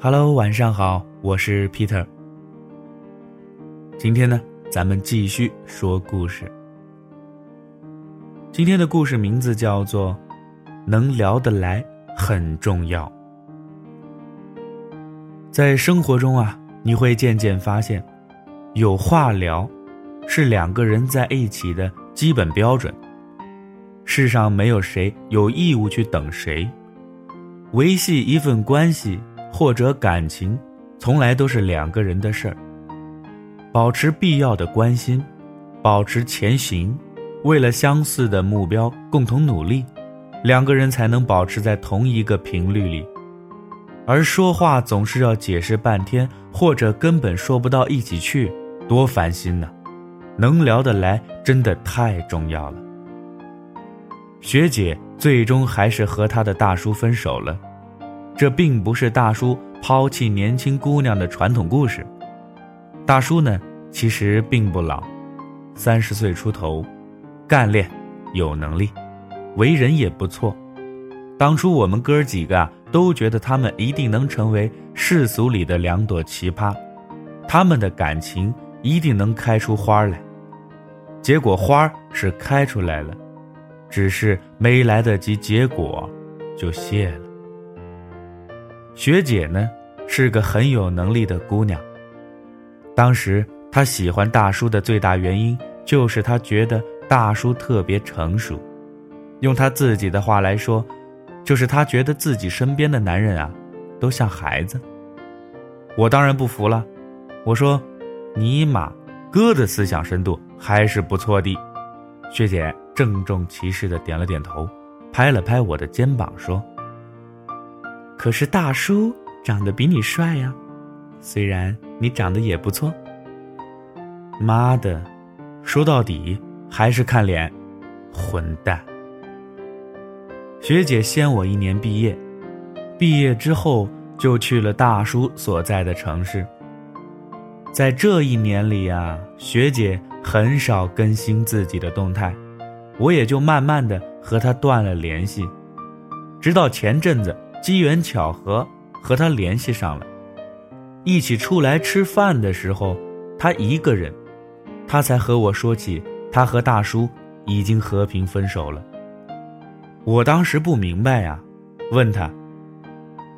Hello，晚上好，我是 Peter。今天呢，咱们继续说故事。今天的故事名字叫做《能聊得来很重要》。在生活中啊，你会渐渐发现，有话聊是两个人在一起的基本标准。世上没有谁有义务去等谁，维系一份关系。或者感情，从来都是两个人的事儿。保持必要的关心，保持前行，为了相似的目标共同努力，两个人才能保持在同一个频率里。而说话总是要解释半天，或者根本说不到一起去，多烦心呐！能聊得来真的太重要了。学姐最终还是和她的大叔分手了。这并不是大叔抛弃年轻姑娘的传统故事。大叔呢，其实并不老，三十岁出头，干练，有能力，为人也不错。当初我们哥几个啊都觉得他们一定能成为世俗里的两朵奇葩，他们的感情一定能开出花来。结果花是开出来了，只是没来得及结果，就谢了。学姐呢，是个很有能力的姑娘。当时她喜欢大叔的最大原因，就是她觉得大叔特别成熟。用她自己的话来说，就是她觉得自己身边的男人啊，都像孩子。我当然不服了，我说：“尼玛，哥的思想深度还是不错的。”学姐郑重其事的点了点头，拍了拍我的肩膀说。可是大叔长得比你帅呀，虽然你长得也不错。妈的，说到底还是看脸，混蛋！学姐先我一年毕业，毕业之后就去了大叔所在的城市。在这一年里呀，学姐很少更新自己的动态，我也就慢慢的和她断了联系，直到前阵子。机缘巧合和他联系上了，一起出来吃饭的时候，他一个人，他才和我说起他和大叔已经和平分手了。我当时不明白呀，问他，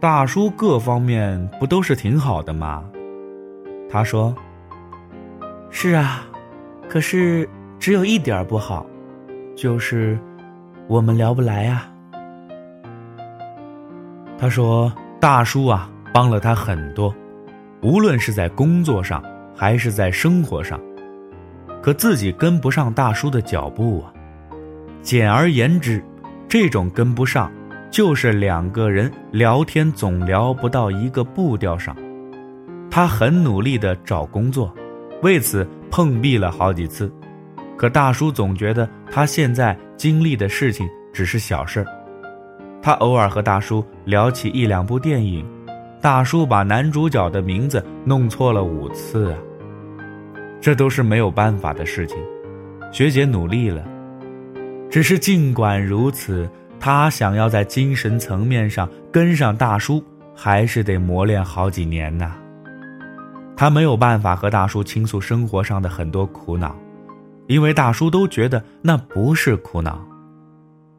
大叔各方面不都是挺好的吗？他说，是啊，可是只有一点不好，就是我们聊不来啊。他说：“大叔啊，帮了他很多，无论是在工作上还是在生活上，可自己跟不上大叔的脚步啊。简而言之，这种跟不上，就是两个人聊天总聊不到一个步调上。他很努力的找工作，为此碰壁了好几次，可大叔总觉得他现在经历的事情只是小事儿。”他偶尔和大叔聊起一两部电影，大叔把男主角的名字弄错了五次啊。这都是没有办法的事情。学姐努力了，只是尽管如此，她想要在精神层面上跟上大叔，还是得磨练好几年呐。她没有办法和大叔倾诉生活上的很多苦恼，因为大叔都觉得那不是苦恼。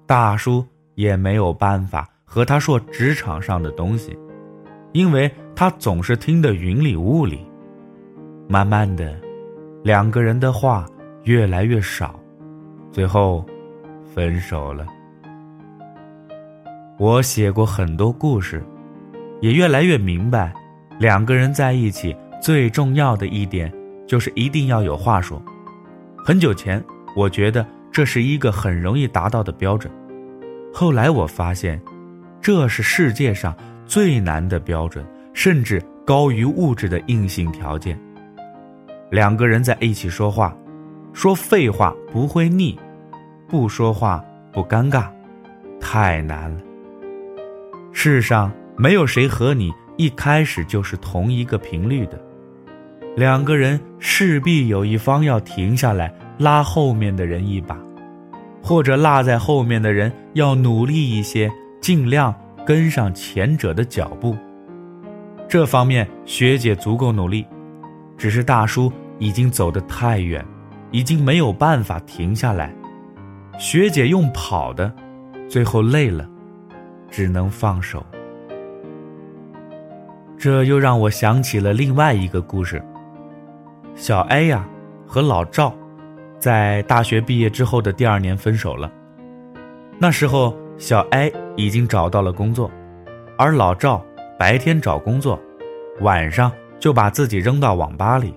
大叔。也没有办法和他说职场上的东西，因为他总是听得云里雾里。慢慢的，两个人的话越来越少，最后分手了。我写过很多故事，也越来越明白，两个人在一起最重要的一点就是一定要有话说。很久前，我觉得这是一个很容易达到的标准。后来我发现，这是世界上最难的标准，甚至高于物质的硬性条件。两个人在一起说话，说废话不会腻，不说话不尴尬，太难了。世上没有谁和你一开始就是同一个频率的，两个人势必有一方要停下来拉后面的人一把。或者落在后面的人要努力一些，尽量跟上前者的脚步。这方面学姐足够努力，只是大叔已经走得太远，已经没有办法停下来。学姐用跑的，最后累了，只能放手。这又让我想起了另外一个故事。小 A 呀和老赵，在大学毕业之后的第二年分手了。那时候小 A 已经找到了工作，而老赵白天找工作，晚上就把自己扔到网吧里。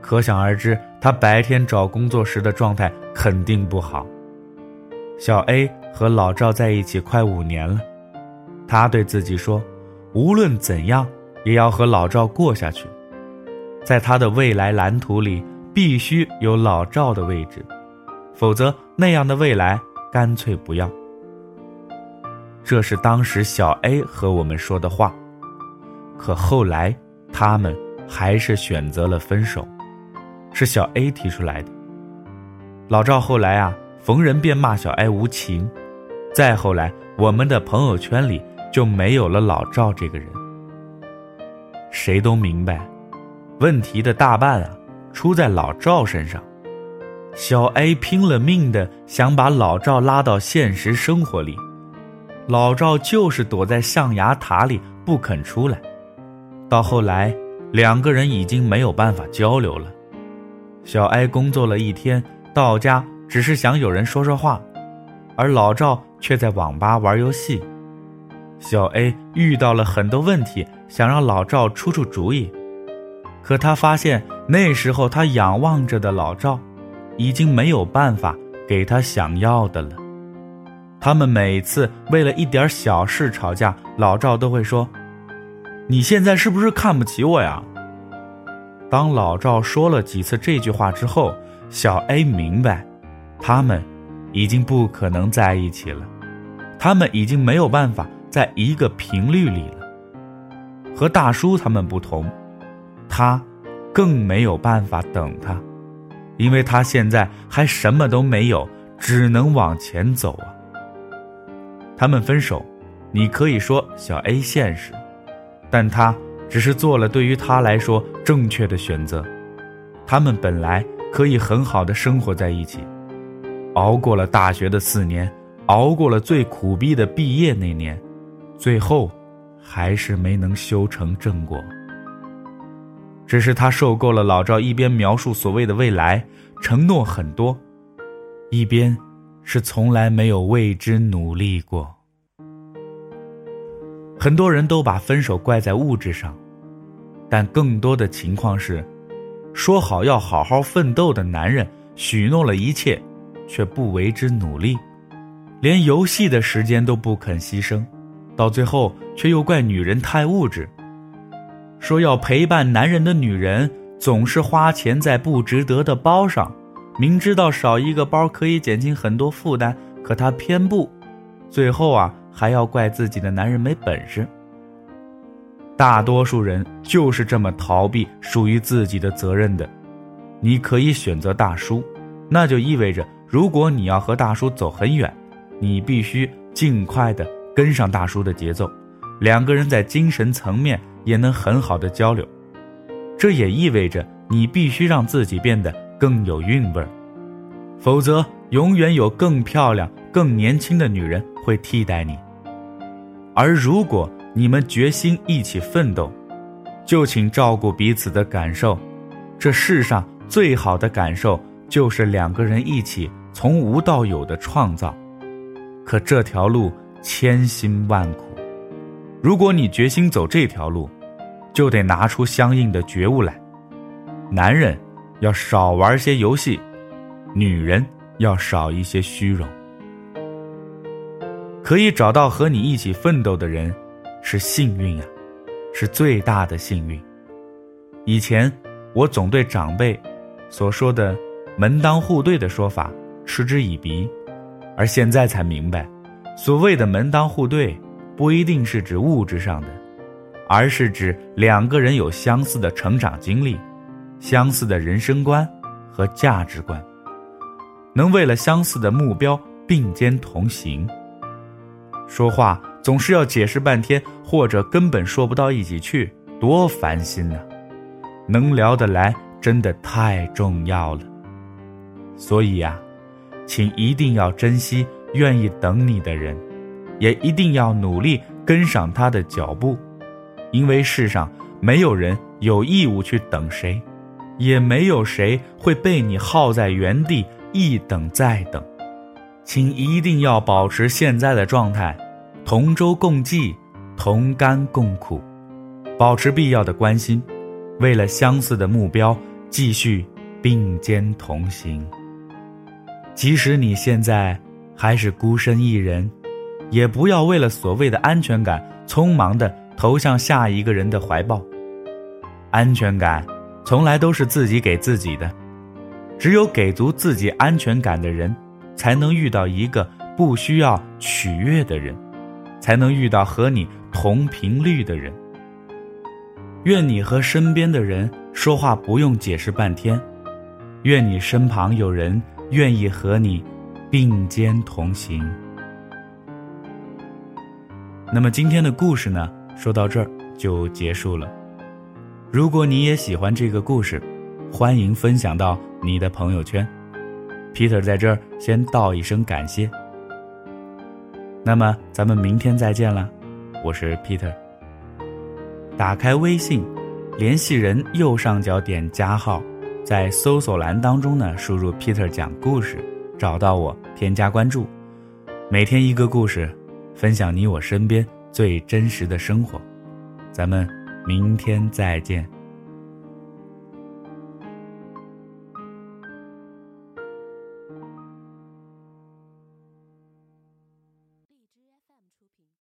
可想而知，他白天找工作时的状态肯定不好。小 A 和老赵在一起快五年了，他对自己说：“无论怎样。”也要和老赵过下去，在他的未来蓝图里必须有老赵的位置，否则那样的未来干脆不要。这是当时小 A 和我们说的话，可后来他们还是选择了分手，是小 A 提出来的。老赵后来啊，逢人便骂小 A 无情，再后来我们的朋友圈里就没有了老赵这个人。谁都明白，问题的大半啊，出在老赵身上。小 A 拼了命的想把老赵拉到现实生活里，老赵就是躲在象牙塔里不肯出来。到后来，两个人已经没有办法交流了。小 A 工作了一天，到家只是想有人说说话，而老赵却在网吧玩游戏。小 A 遇到了很多问题。想让老赵出出主意，可他发现那时候他仰望着的老赵，已经没有办法给他想要的了。他们每次为了一点小事吵架，老赵都会说：“你现在是不是看不起我呀？”当老赵说了几次这句话之后，小 A 明白，他们已经不可能在一起了，他们已经没有办法在一个频率里了。和大叔他们不同，他更没有办法等他，因为他现在还什么都没有，只能往前走啊。他们分手，你可以说小 A 现实，但他只是做了对于他来说正确的选择。他们本来可以很好的生活在一起，熬过了大学的四年，熬过了最苦逼的毕业那年，最后。还是没能修成正果。只是他受够了老赵一边描述所谓的未来，承诺很多，一边是从来没有为之努力过。很多人都把分手怪在物质上，但更多的情况是，说好要好好奋斗的男人，许诺了一切，却不为之努力，连游戏的时间都不肯牺牲。到最后，却又怪女人太物质。说要陪伴男人的女人，总是花钱在不值得的包上，明知道少一个包可以减轻很多负担，可她偏不。最后啊，还要怪自己的男人没本事。大多数人就是这么逃避属于自己的责任的。你可以选择大叔，那就意味着，如果你要和大叔走很远，你必须尽快的。跟上大叔的节奏，两个人在精神层面也能很好的交流。这也意味着你必须让自己变得更有韵味儿，否则永远有更漂亮、更年轻的女人会替代你。而如果你们决心一起奋斗，就请照顾彼此的感受。这世上最好的感受就是两个人一起从无到有的创造。可这条路。千辛万苦，如果你决心走这条路，就得拿出相应的觉悟来。男人要少玩些游戏，女人要少一些虚荣。可以找到和你一起奋斗的人，是幸运啊，是最大的幸运。以前我总对长辈所说的“门当户对”的说法嗤之以鼻，而现在才明白。所谓的门当户对，不一定是指物质上的，而是指两个人有相似的成长经历，相似的人生观和价值观，能为了相似的目标并肩同行。说话总是要解释半天，或者根本说不到一起去，多烦心呐！能聊得来真的太重要了。所以呀，请一定要珍惜愿意等你的人，也一定要努力跟上他的脚步，因为世上没有人有义务去等谁，也没有谁会被你耗在原地一等再等。请一定要保持现在的状态，同舟共济，同甘共苦，保持必要的关心，为了相似的目标继续并肩同行。即使你现在还是孤身一人，也不要为了所谓的安全感，匆忙的投向下一个人的怀抱。安全感从来都是自己给自己的，只有给足自己安全感的人。才能遇到一个不需要取悦的人，才能遇到和你同频率的人。愿你和身边的人说话不用解释半天，愿你身旁有人愿意和你并肩同行。那么今天的故事呢，说到这儿就结束了。如果你也喜欢这个故事，欢迎分享到你的朋友圈。Peter 在这儿先道一声感谢。那么咱们明天再见了，我是 Peter。打开微信，联系人右上角点加号，在搜索栏当中呢输入 Peter 讲故事，找到我添加关注。每天一个故事，分享你我身边最真实的生活。咱们明天再见。